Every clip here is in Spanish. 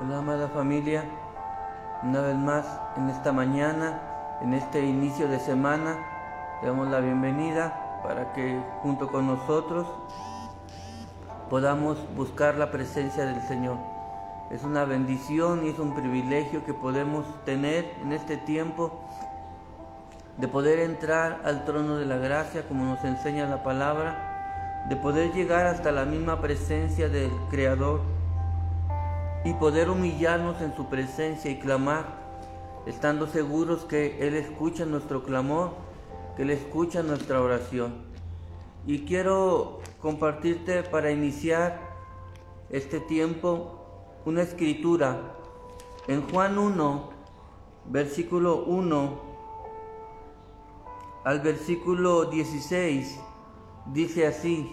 Hola amada familia, una vez más en esta mañana, en este inicio de semana, le damos la bienvenida para que junto con nosotros podamos buscar la presencia del Señor. Es una bendición y es un privilegio que podemos tener en este tiempo de poder entrar al trono de la gracia como nos enseña la palabra, de poder llegar hasta la misma presencia del Creador y poder humillarnos en su presencia y clamar, estando seguros que Él escucha nuestro clamor, que Él escucha nuestra oración. Y quiero compartirte para iniciar este tiempo una escritura en Juan 1, versículo 1 al versículo 16, dice así,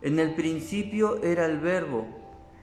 en el principio era el verbo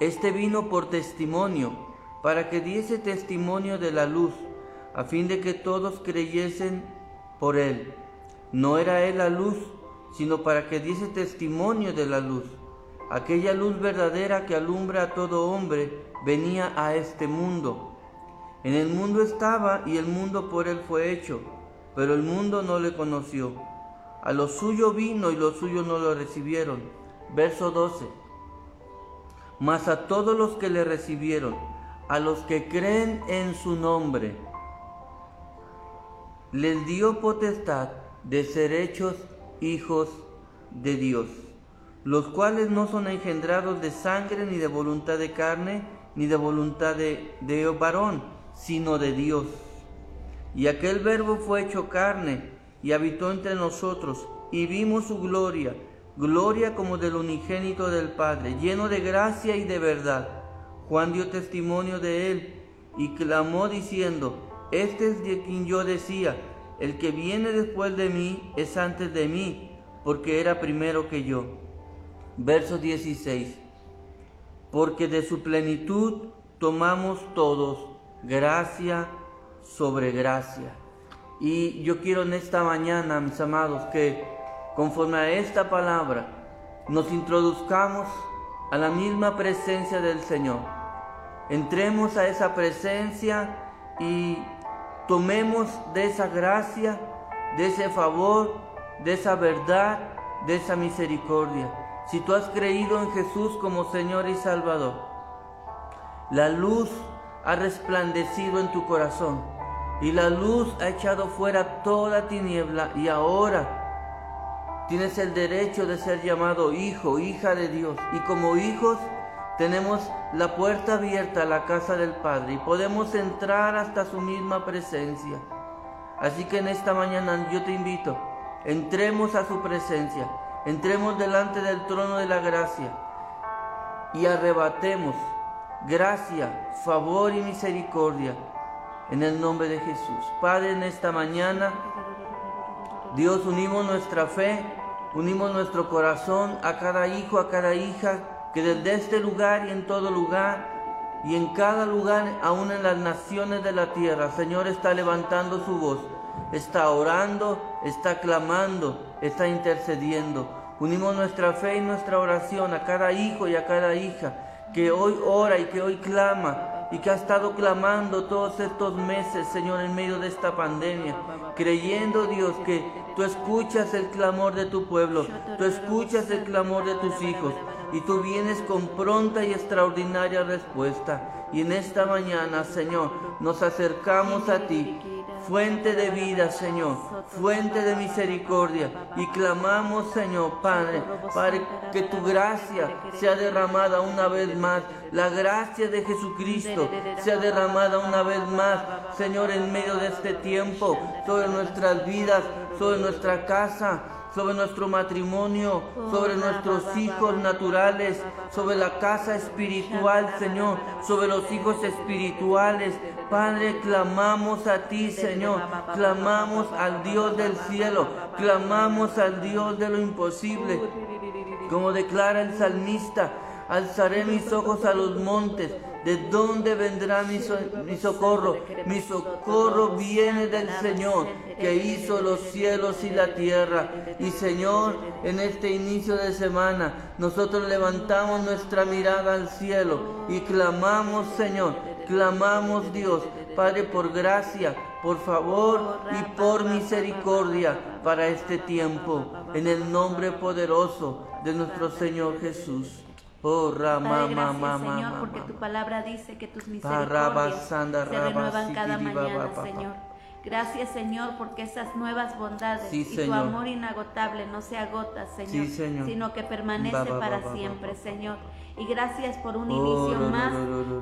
Este vino por testimonio, para que diese testimonio de la luz, a fin de que todos creyesen por él. No era él la luz, sino para que diese testimonio de la luz. Aquella luz verdadera que alumbra a todo hombre venía a este mundo. En el mundo estaba y el mundo por él fue hecho, pero el mundo no le conoció. A lo suyo vino y los suyos no lo recibieron. Verso 12 mas a todos los que le recibieron, a los que creen en su nombre, les dio potestad de ser hechos hijos de Dios, los cuales no son engendrados de sangre, ni de voluntad de carne, ni de voluntad de, de varón, sino de Dios. Y aquel verbo fue hecho carne y habitó entre nosotros, y vimos su gloria, gloria como del unigénito del Padre, lleno de gracia y de verdad. Juan dio testimonio de él y clamó diciendo, este es de quien yo decía, el que viene después de mí es antes de mí, porque era primero que yo. Verso 16. Porque de su plenitud tomamos todos gracia sobre gracia. Y yo quiero en esta mañana, mis amados, que conforme a esta palabra, nos introduzcamos a la misma presencia del Señor. Entremos a esa presencia y tomemos de esa gracia, de ese favor, de esa verdad, de esa misericordia. Si tú has creído en Jesús como Señor y Salvador, la luz ha resplandecido en tu corazón y la luz ha echado fuera toda tiniebla y ahora Tienes el derecho de ser llamado hijo, hija de Dios. Y como hijos tenemos la puerta abierta a la casa del Padre y podemos entrar hasta su misma presencia. Así que en esta mañana yo te invito, entremos a su presencia, entremos delante del trono de la gracia y arrebatemos gracia, favor y misericordia en el nombre de Jesús. Padre, en esta mañana Dios, unimos nuestra fe, unimos nuestro corazón a cada hijo, a cada hija, que desde este lugar y en todo lugar, y en cada lugar, aún en las naciones de la tierra, Señor está levantando su voz, está orando, está clamando, está intercediendo. Unimos nuestra fe y nuestra oración a cada hijo y a cada hija que hoy ora y que hoy clama y que ha estado clamando todos estos meses, Señor, en medio de esta pandemia, creyendo, Dios, que tú escuchas el clamor de tu pueblo, tú escuchas el clamor de tus hijos y tú vienes con pronta y extraordinaria respuesta. Y en esta mañana, Señor, nos acercamos a ti fuente de vida, Señor, fuente de misericordia. Y clamamos, Señor, Padre, para que tu gracia sea derramada una vez más. La gracia de Jesucristo sea derramada una vez más, Señor, en medio de este tiempo, sobre nuestras vidas, sobre nuestra casa, sobre nuestro matrimonio, sobre nuestros hijos naturales, sobre la casa espiritual, Señor, sobre los hijos espirituales. Padre, clamamos a ti, Señor, clamamos al Dios del cielo, clamamos al Dios de lo imposible. Como declara el salmista, alzaré mis ojos a los montes ¿De dónde vendrá mi, socorro? Mi socorro viene del Señor que hizo los cielos y la tierra. Y Señor, en este inicio de semana, nosotros levantamos nuestra mirada al cielo y clamamos, Señor, clamamos Dios, Padre, por gracia, por favor y por misericordia para este tiempo, en el nombre poderoso de nuestro Señor Jesús. Oh, Rama, gracias, Señor, porque tu palabra dice que tus misericordias se renuevan cada mañana, Señor. Gracias, Señor, porque esas nuevas bondades y tu amor inagotable no se agota, Señor, sino que permanece para siempre, Señor. Y gracias por un inicio más,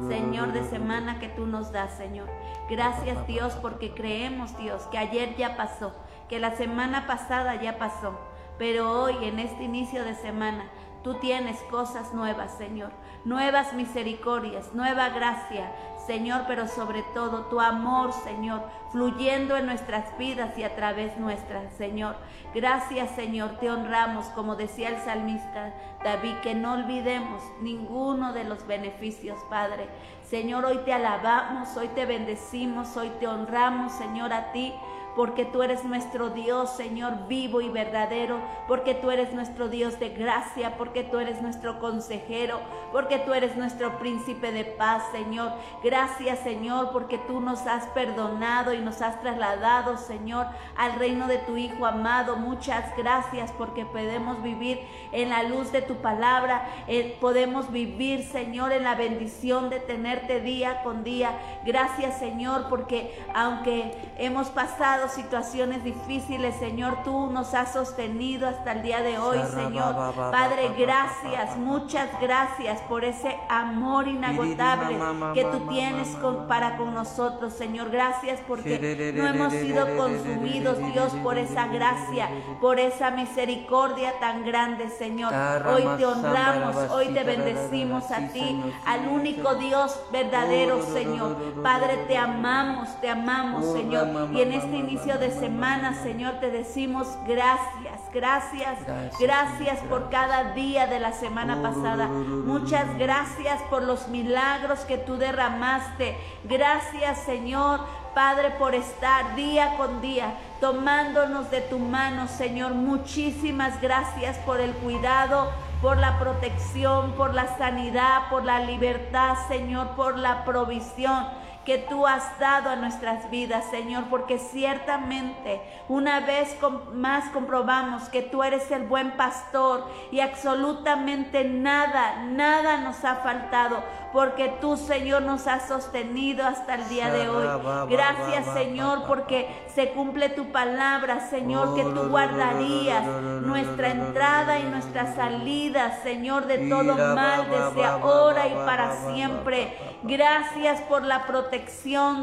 Señor, de semana que tú nos das, Señor. Gracias, Dios, porque creemos, Dios, que ayer ya pasó, que la semana pasada ya pasó, pero hoy, en este inicio de semana, Tú tienes cosas nuevas, Señor, nuevas misericordias, nueva gracia, Señor, pero sobre todo tu amor, Señor, fluyendo en nuestras vidas y a través nuestras, Señor. Gracias, Señor, te honramos, como decía el salmista David, que no olvidemos ninguno de los beneficios, Padre. Señor, hoy te alabamos, hoy te bendecimos, hoy te honramos, Señor, a ti porque tú eres nuestro Dios, Señor, vivo y verdadero, porque tú eres nuestro Dios de gracia, porque tú eres nuestro consejero, porque tú eres nuestro príncipe de paz, Señor. Gracias, Señor, porque tú nos has perdonado y nos has trasladado, Señor, al reino de tu Hijo amado. Muchas gracias porque podemos vivir en la luz de tu palabra, eh, podemos vivir, Señor, en la bendición de tenerte día con día. Gracias, Señor, porque aunque hemos pasado situaciones difíciles, Señor, tú nos has sostenido hasta el día de hoy, Señor. Padre, gracias, muchas gracias por ese amor inagotable que tú tienes para con nosotros, Señor. Gracias porque no hemos sido consumidos, Dios, por esa gracia, por esa misericordia tan grande, Señor. Hoy te honramos, hoy te bendecimos a ti, al único Dios verdadero, Señor. Padre, te amamos, te amamos, Señor. Y en este inicio de semana, Señor, te decimos gracias, gracias, gracias, por cada día de la semana pasada. Muchas gracias por los milagros que tú derramaste. Gracias, Señor, Padre, por estar día con día tomándonos de tu mano, Señor. Muchísimas gracias por el cuidado, por la protección, por la sanidad, por la libertad, Señor, por la provisión que tú has dado a nuestras vidas, Señor, porque ciertamente una vez más comprobamos que tú eres el buen pastor y absolutamente nada, nada nos ha faltado, porque tú, Señor, nos has sostenido hasta el día de hoy. Gracias, Señor, porque se cumple tu palabra, Señor, que tú guardarías nuestra entrada y nuestra salida, Señor, de todo mal desde ahora y para siempre. Gracias por la protección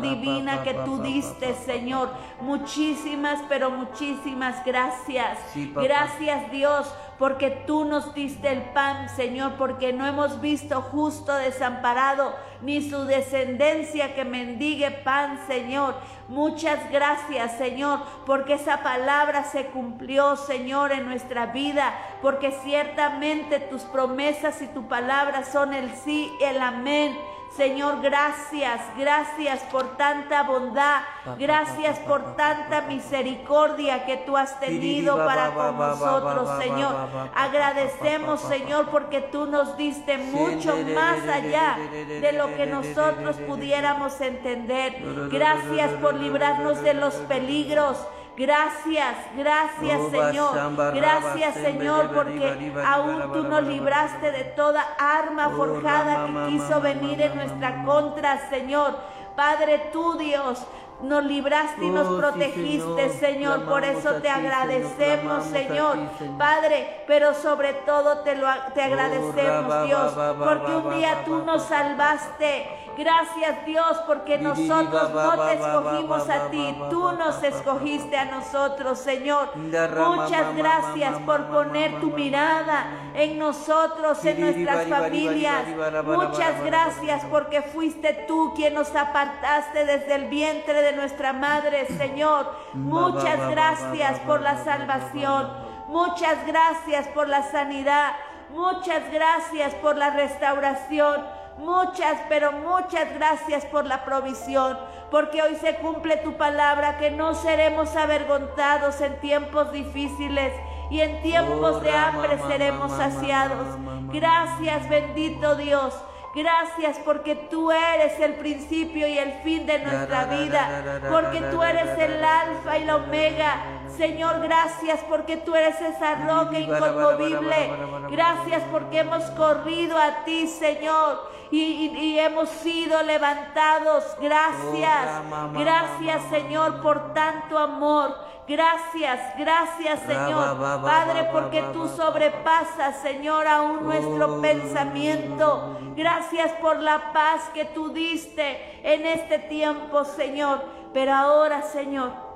divina que tú diste, Señor. Muchísimas, pero muchísimas gracias. Gracias, Dios porque tú nos diste el pan, Señor, porque no hemos visto justo desamparado, ni su descendencia que mendigue pan, Señor. Muchas gracias, Señor, porque esa palabra se cumplió, Señor, en nuestra vida, porque ciertamente tus promesas y tu palabra son el sí y el amén. Señor, gracias, gracias por tanta bondad, gracias por tanta misericordia que tú has tenido para con nosotros, Señor. Agradecemos, Señor, porque tú nos diste mucho más allá de lo que nosotros pudiéramos entender. Gracias por librarnos de los peligros. Gracias, gracias Señor. Gracias Señor porque aún tú nos libraste de toda arma forjada que quiso venir en nuestra contra, Señor. Padre, tú Dios, nos libraste y nos oh, protegiste, Señor. Por eso te agradecemos, Señor. Padre, pero sobre todo te, lo, te oh, agradecemos, Dios, porque un día tú nos salvaste. Gracias Dios porque nosotros no te escogimos a ti, tú nos escogiste a nosotros, Señor. Muchas gracias por poner tu mirada en nosotros, en nuestras familias. Muchas gracias porque fuiste tú quien nos apartaste desde el vientre de nuestra madre, Señor. Muchas gracias por la salvación. Muchas gracias por la sanidad. Muchas gracias por la restauración. Muchas, pero muchas gracias por la provisión, porque hoy se cumple tu palabra, que no seremos avergonzados en tiempos difíciles y en tiempos de hambre seremos saciados. Gracias, bendito Dios. Gracias porque tú eres el principio y el fin de nuestra vida, porque tú eres el alfa y la omega. Señor, gracias porque tú eres esa roca inconmovible. Gracias porque hemos corrido a ti, Señor, y, hemos sido levantados. Gracias, gracias, Señor, por tanto amor. Gracias, gracias Señor. Padre, porque tú sobrepasas, Señor, aún nuestro pensamiento. Gracias por la paz que tú diste en este tiempo, Señor. Pero ahora, Señor,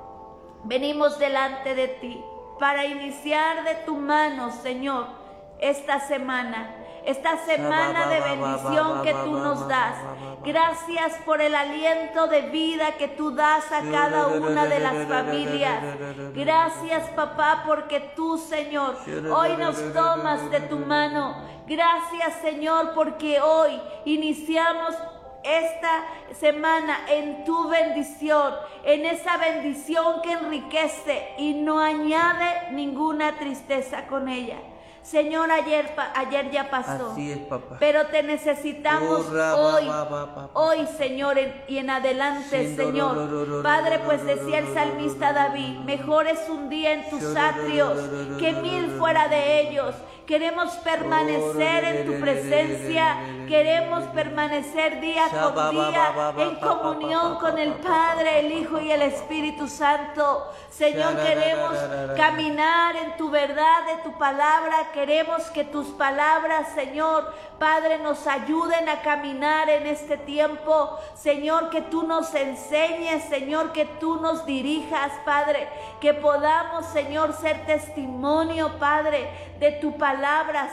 venimos delante de ti para iniciar de tu mano, Señor, esta semana esta semana de bendición que tú nos das. Gracias por el aliento de vida que tú das a cada una de las familias. Gracias papá porque tú Señor hoy nos tomas de tu mano. Gracias Señor porque hoy iniciamos esta semana en tu bendición, en esa bendición que enriquece y no añade ninguna tristeza con ella. Señor, ayer, ayer ya pasó. Así es, papá. Pero te necesitamos hoy, hoy, Señor, y en adelante, Señor. Padre, pues decía el salmista David, mejor es un día en tus atrios que mil fuera de ellos. Queremos permanecer en tu presencia. Queremos permanecer día con día en comunión con el Padre, el Hijo y el Espíritu Santo. Señor, queremos caminar en tu verdad, de tu palabra. Queremos que tus palabras, Señor, Padre, nos ayuden a caminar en este tiempo. Señor, que tú nos enseñes, Señor, que tú nos dirijas, Padre. Que podamos, Señor, ser testimonio, Padre, de tu palabra,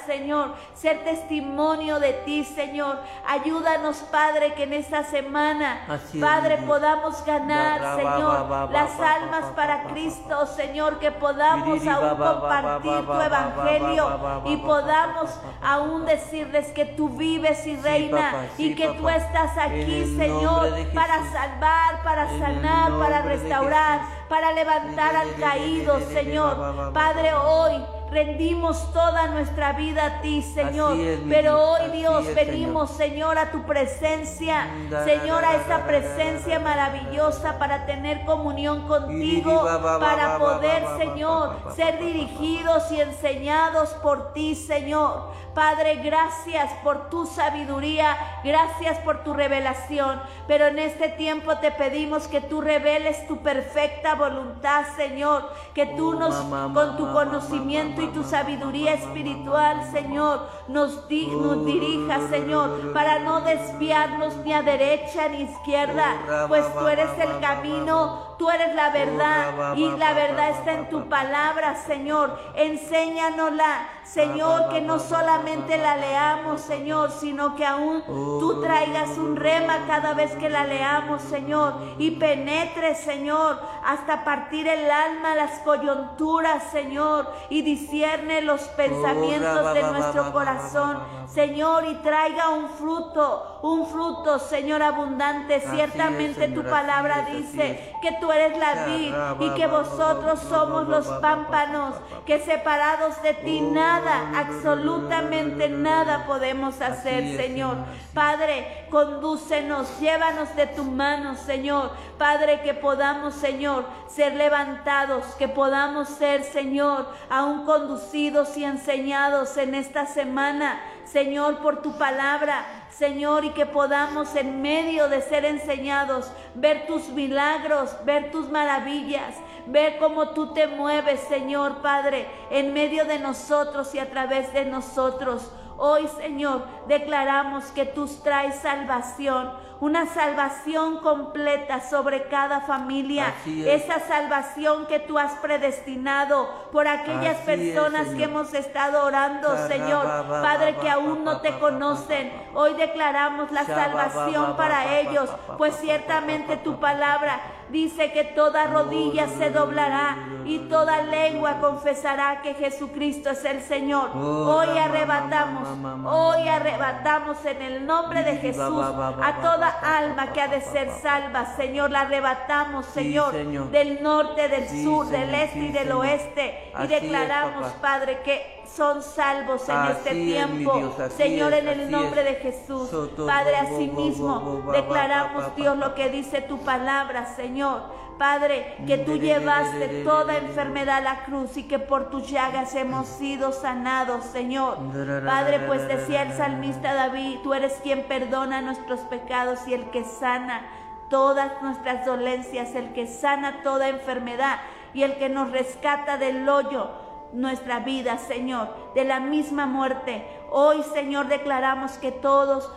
Señor. Ser testimonio de ti, Señor. Ayúdanos, Padre, que en esta semana, Padre, podamos ganar, Señor, las almas para Cristo, Señor. Que podamos aún compartir tu evangelio y podamos aún decirles que tú vives y reinas y que tú estás aquí, Señor, para salvar, para sanar, para restaurar, para levantar al caído, Señor. Padre, hoy rendimos toda nuestra vida a ti, Señor. Pero hoy, Dios, venimos, Señor, a tu presencia, Señor, a esa presencia maravillosa para tener comunión contigo, para poder, Señor, ser dirigidos y enseñados por ti, Señor. Padre, gracias por tu sabiduría, gracias por tu revelación, pero en este tiempo te pedimos que tú reveles tu perfecta voluntad, Señor, que tú nos, con tu conocimiento y tu sabiduría espiritual, Señor, nos, dirijas, Señor, para no desviarnos ni a derecha ni a izquierda, pues tú eres el camino, Tú eres la verdad y la verdad está en tu palabra, Señor. Enséñanosla, Señor, que no solamente la leamos, Señor, sino que aún tú traigas un rema cada vez que la leamos, Señor, y penetre, Señor, hasta partir el alma, las coyunturas, Señor, y discierne los pensamientos de nuestro corazón, Señor, y traiga un fruto, un fruto, Señor, abundante. Ciertamente tu palabra dice que tú eres la vid y que vosotros somos los pámpanos, que separados de ti nada, absolutamente nada podemos hacer, Señor. Padre, condúcenos, llévanos de tu mano, Señor. Padre, que podamos, Señor, ser levantados, que podamos ser, Señor, aún conducidos y enseñados en esta semana, Señor, por tu palabra. Señor, y que podamos en medio de ser enseñados ver tus milagros, ver tus maravillas, ver cómo tú te mueves, Señor Padre, en medio de nosotros y a través de nosotros. Hoy, Señor, declaramos que tú traes salvación una salvación completa sobre cada familia. Esa salvación que tú has predestinado por aquellas personas que hemos estado orando, Señor. Padre, que aún no te conocen. Hoy declaramos la salvación para ellos, pues ciertamente tu palabra dice que toda rodilla se doblará y toda lengua confesará que Jesucristo es el Señor. Hoy arrebatamos, hoy arrebatamos en el nombre de Jesús a toda alma que ha de ser salva, Señor. La arrebatamos, Señor, del norte, del sur, del este y del oeste. Y declaramos, Padre, que son salvos en este tiempo. Señor, en el nombre de Jesús. Padre, asimismo declaramos, Dios, lo que dice tu palabra, Señor. Padre, que tú llevaste toda enfermedad a la cruz y que por tus llagas hemos sido sanados, Señor. Padre, pues decía el salmista David, tú eres quien perdona nuestros pecados y el que sana todas nuestras dolencias, el que sana toda enfermedad y el que nos rescata del hoyo nuestra vida, Señor, de la misma muerte. Hoy, Señor, declaramos que todos,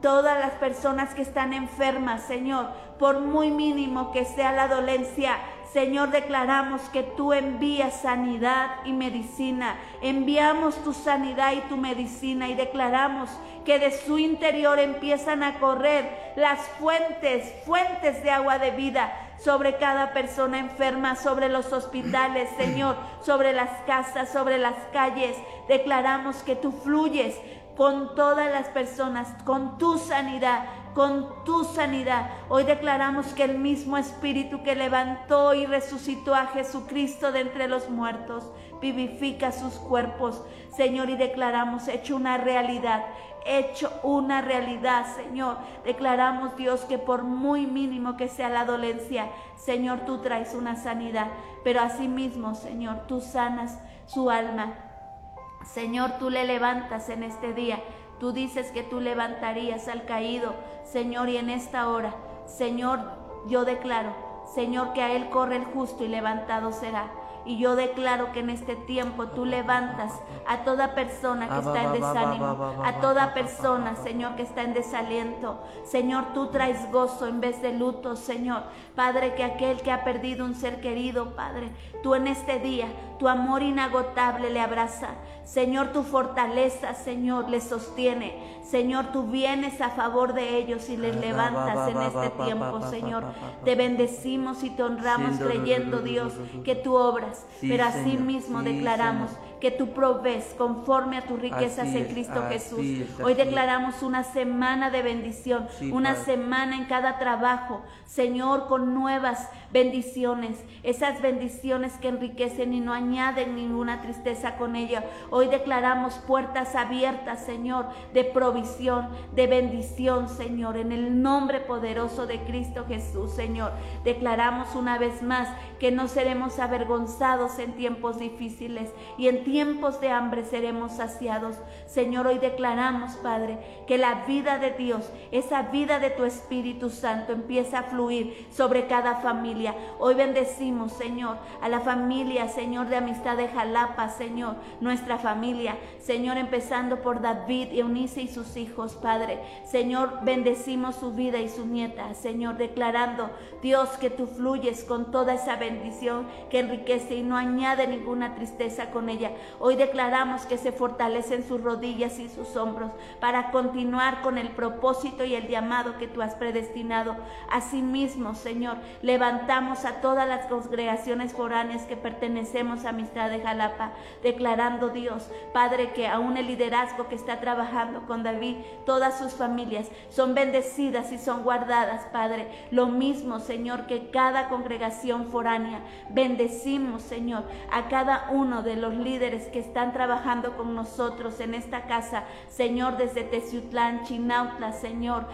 todas las personas que están enfermas, Señor, por muy mínimo que sea la dolencia, Señor, declaramos que tú envías sanidad y medicina. Enviamos tu sanidad y tu medicina y declaramos que de su interior empiezan a correr las fuentes, fuentes de agua de vida sobre cada persona enferma, sobre los hospitales, Señor, sobre las casas, sobre las calles. Declaramos que tú fluyes con todas las personas, con tu sanidad, con tu sanidad. Hoy declaramos que el mismo Espíritu que levantó y resucitó a Jesucristo de entre los muertos, vivifica sus cuerpos, Señor, y declaramos hecho una realidad hecho una realidad, Señor. Declaramos, Dios, que por muy mínimo que sea la dolencia, Señor, tú traes una sanidad. Pero asimismo, Señor, tú sanas su alma. Señor, tú le levantas en este día. Tú dices que tú levantarías al caído, Señor, y en esta hora, Señor, yo declaro, Señor, que a él corre el justo y levantado será. Y yo declaro que en este tiempo tú levantas a toda persona que está en desánimo, a toda persona, Señor, que está en desaliento. Señor, tú traes gozo en vez de luto, Señor. Padre, que aquel que ha perdido un ser querido, Padre, tú en este día, tu amor inagotable le abraza. Señor, tu fortaleza, Señor, les sostiene. Señor, tú vienes a favor de ellos y les levantas en este tiempo, Señor. Te bendecimos y te honramos creyendo, Dios, que tú obras. Pero así mismo declaramos que tú provees conforme a tus riquezas en Cristo Jesús. Hoy declaramos una semana de bendición, una semana en cada trabajo, Señor, con nuevas bendiciones, esas bendiciones que enriquecen y no añaden ninguna tristeza con ella. Hoy declaramos puertas abiertas, Señor, de provisión, de bendición, Señor, en el nombre poderoso de Cristo Jesús, Señor. Declaramos una vez más que no seremos avergonzados en tiempos difíciles y en tiempos de hambre seremos saciados. Señor, hoy declaramos, Padre, que la vida de Dios, esa vida de tu Espíritu Santo empieza a fluir sobre cada familia. Hoy bendecimos, Señor, a la familia, Señor, de amistad de Jalapa, Señor, nuestra familia, Señor, empezando por David Eunice y sus hijos, Padre. Señor, bendecimos su vida y su nieta, Señor, declarando, Dios, que tú fluyes con toda esa bendición que enriquece y no añade ninguna tristeza con ella. Hoy declaramos que se fortalecen sus rodillas y sus hombros para continuar con el propósito y el llamado que tú has predestinado. Asimismo, Señor, levantamos a todas las congregaciones foráneas que pertenecemos a Amistad de Jalapa, declarando Dios, Padre, que aún el liderazgo que está trabajando con David, todas sus familias son bendecidas y son guardadas, Padre. Lo mismo, Señor, que cada congregación foránea. Bendecimos, Señor, a cada uno de los líderes que están trabajando con nosotros en esta casa, Señor, desde Teciutlán, Chinautla, Señor,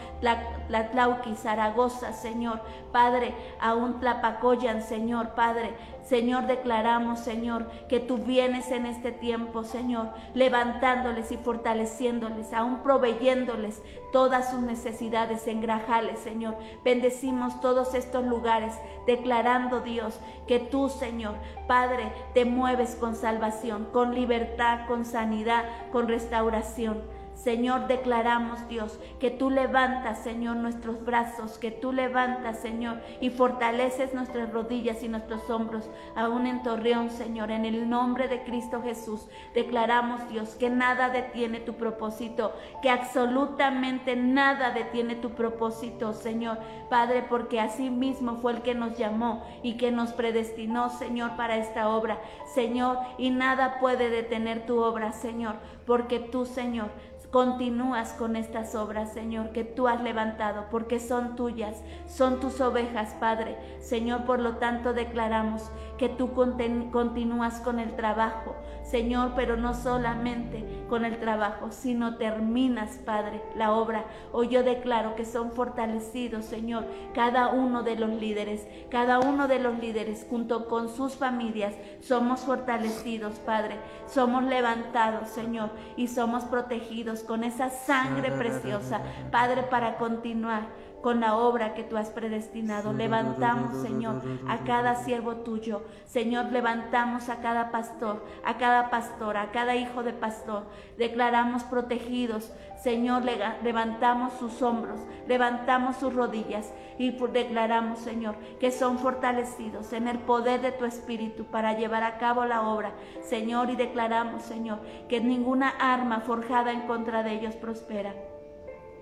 Tlatlauqui, Zaragoza, Señor, Padre, aún tlapacoyan, Señor Padre. Señor, declaramos, Señor, que tú vienes en este tiempo, Señor, levantándoles y fortaleciéndoles, aún proveyéndoles todas sus necesidades en grajales, Señor. Bendecimos todos estos lugares, declarando, Dios, que tú, Señor, Padre, te mueves con salvación, con libertad, con sanidad, con restauración. Señor, declaramos, Dios, que tú levantas, Señor, nuestros brazos, que tú levantas, Señor, y fortaleces nuestras rodillas y nuestros hombros, aún en Torreón, Señor, en el nombre de Cristo Jesús. Declaramos, Dios, que nada detiene tu propósito, que absolutamente nada detiene tu propósito, Señor, Padre, porque así mismo fue el que nos llamó y que nos predestinó, Señor, para esta obra, Señor, y nada puede detener tu obra, Señor, porque tú, Señor, continúas con estas obras, Señor, que tú has levantado, porque son tuyas, son tus ovejas, Padre. Señor, por lo tanto declaramos que tú continúas con el trabajo, Señor, pero no solamente con el trabajo, sino terminas, Padre, la obra. Hoy yo declaro que son fortalecidos, Señor, cada uno de los líderes, cada uno de los líderes junto con sus familias, somos fortalecidos, Padre, somos levantados, Señor, y somos protegidos con esa sangre preciosa, Padre, para continuar con la obra que tú has predestinado. Levantamos, Señor, a cada siervo tuyo. Señor, levantamos a cada pastor, a cada pastora, a cada hijo de pastor. Declaramos protegidos. Señor, levantamos sus hombros, levantamos sus rodillas y declaramos, Señor, que son fortalecidos en el poder de tu Espíritu para llevar a cabo la obra. Señor, y declaramos, Señor, que ninguna arma forjada en contra de ellos prospera.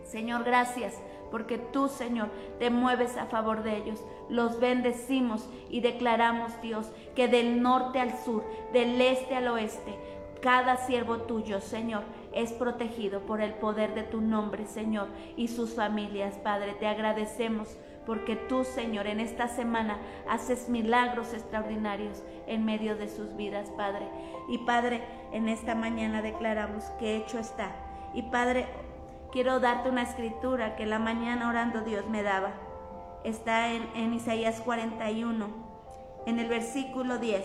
Señor, gracias porque tú, Señor, te mueves a favor de ellos. Los bendecimos y declaramos, Dios, que del norte al sur, del este al oeste, cada siervo tuyo, Señor, es protegido por el poder de tu nombre, Señor, y sus familias, Padre. Te agradecemos porque tú, Señor, en esta semana haces milagros extraordinarios en medio de sus vidas, Padre. Y Padre, en esta mañana declaramos que hecho está. Y Padre, quiero darte una escritura que la mañana orando Dios me daba. Está en, Isaías 41, en el versículo 10.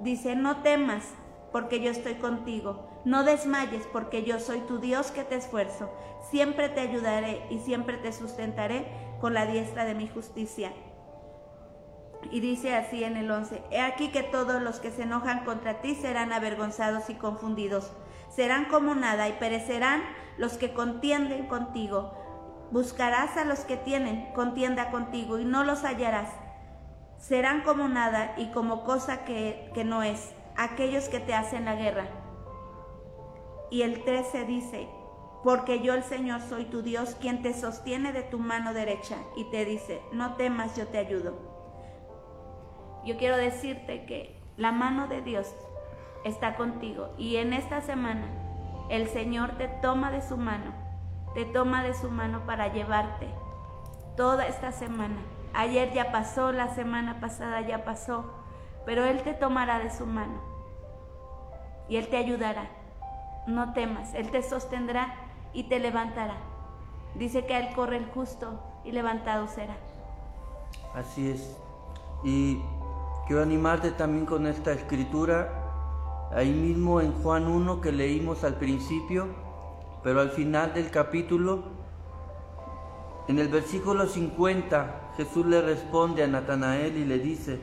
Dice, no temas porque yo estoy contigo. No desmayes porque yo soy tu Dios que te esfuerzo. Siempre te ayudaré y siempre te sustentaré con la diestra de mi justicia. Y dice así en el 11, He aquí que todos los que se enojan contra ti serán avergonzados y confundidos. Serán como nada y perecerán los que contienden contigo. Buscarás a los que tienen contienda contigo y no los hallarás. Serán como nada y como cosa que, que no es, aquellos que te hacen la guerra. Y el 13 dice, porque yo el Señor soy tu Dios, quien te sostiene de tu mano derecha y te dice, no temas, yo te ayudo. Yo quiero decirte que la mano de Dios está contigo y en esta semana el Señor te toma de su mano, te toma de su mano para llevarte toda esta semana. Ayer ya pasó, la semana pasada ya pasó, pero Él te tomará de su mano y Él te ayudará. No temas, Él te sostendrá y te levantará. Dice que Él corre el justo y levantado será. Así es. Y quiero animarte también con esta escritura ahí mismo en Juan 1 que leímos al principio, pero al final del capítulo, en el versículo 50, Jesús le responde a Natanael y le dice,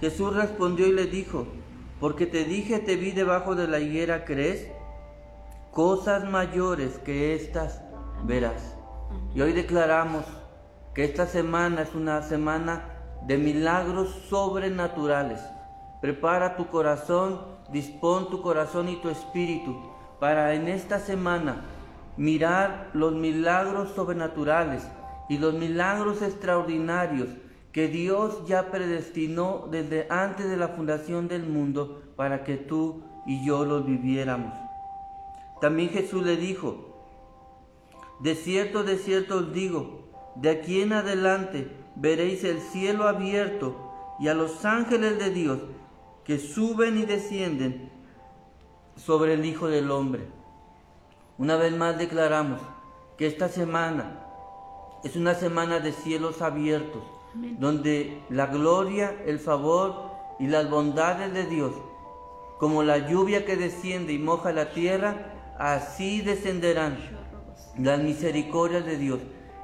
Jesús respondió y le dijo, porque te dije te vi debajo de la higuera, ¿crees? Cosas mayores que estas verás. Y hoy declaramos que esta semana es una semana de milagros sobrenaturales. Prepara tu corazón dispón tu corazón y tu espíritu para en esta semana mirar los milagros sobrenaturales y los milagros extraordinarios que Dios ya predestinó desde antes de la fundación del mundo para que tú y yo los viviéramos. También Jesús le dijo, de cierto, de cierto os digo, de aquí en adelante veréis el cielo abierto y a los ángeles de Dios que suben y descienden sobre el Hijo del Hombre. Una vez más declaramos que esta semana es una semana de cielos abiertos, donde la gloria, el favor y las bondades de Dios, como la lluvia que desciende y moja la tierra, así descenderán las misericordias de Dios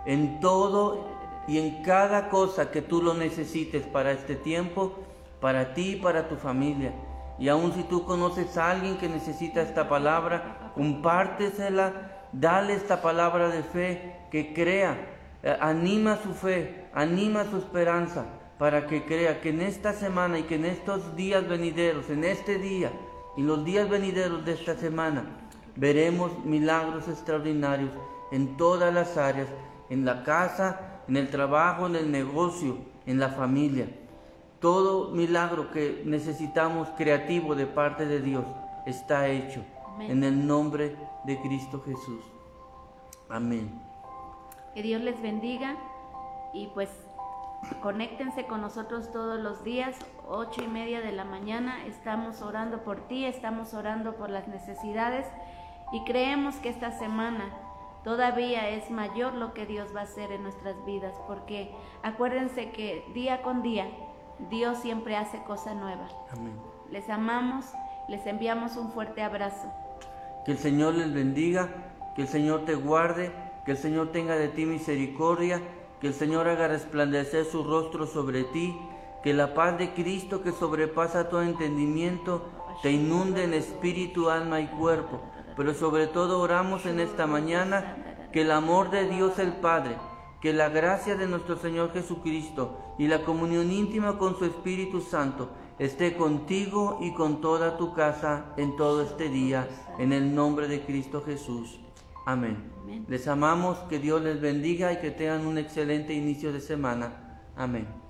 en todo y en cada cosa que tú lo necesites para este tiempo, para ti y para tu familia. Y aun si tú conoces a alguien que necesita esta palabra, compártesela, dale esta palabra de fe, que crea, eh, anima su fe, anima su esperanza, para que crea que en esta semana y que en estos días venideros, en este día y los días venideros de esta semana, veremos milagros extraordinarios en todas las áreas, en la casa, en el trabajo, en el negocio, en la familia. Todo milagro que necesitamos creativo de parte de Dios está hecho en el nombre de Cristo Jesús. Amén. Que Dios les bendiga y pues conéctense con nosotros todos los días, ocho y media de la mañana. Estamos orando por ti, estamos orando por las necesidades y creemos que esta semana todavía es mayor lo que Dios va a hacer en nuestras vidas, porque acuérdense que día con día Dios siempre hace cosas nuevas. Amén. Les amamos, les enviamos un fuerte abrazo. Que el Señor les bendiga, que el Señor te guarde, que el Señor tenga de ti misericordia, que el Señor haga resplandecer su rostro sobre ti, que la paz de Cristo que sobrepasa todo entendimiento te inunde en espíritu, alma y cuerpo pero sobre todo oramos en esta mañana que el amor de Dios el Padre, que la gracia de nuestro Señor Jesucristo y la comunión íntima con su Espíritu Santo esté contigo y con toda tu casa en todo este día, en el nombre de Cristo Jesús. Amén. Les amamos, que Dios les bendiga y que tengan un excelente inicio de semana. Amén.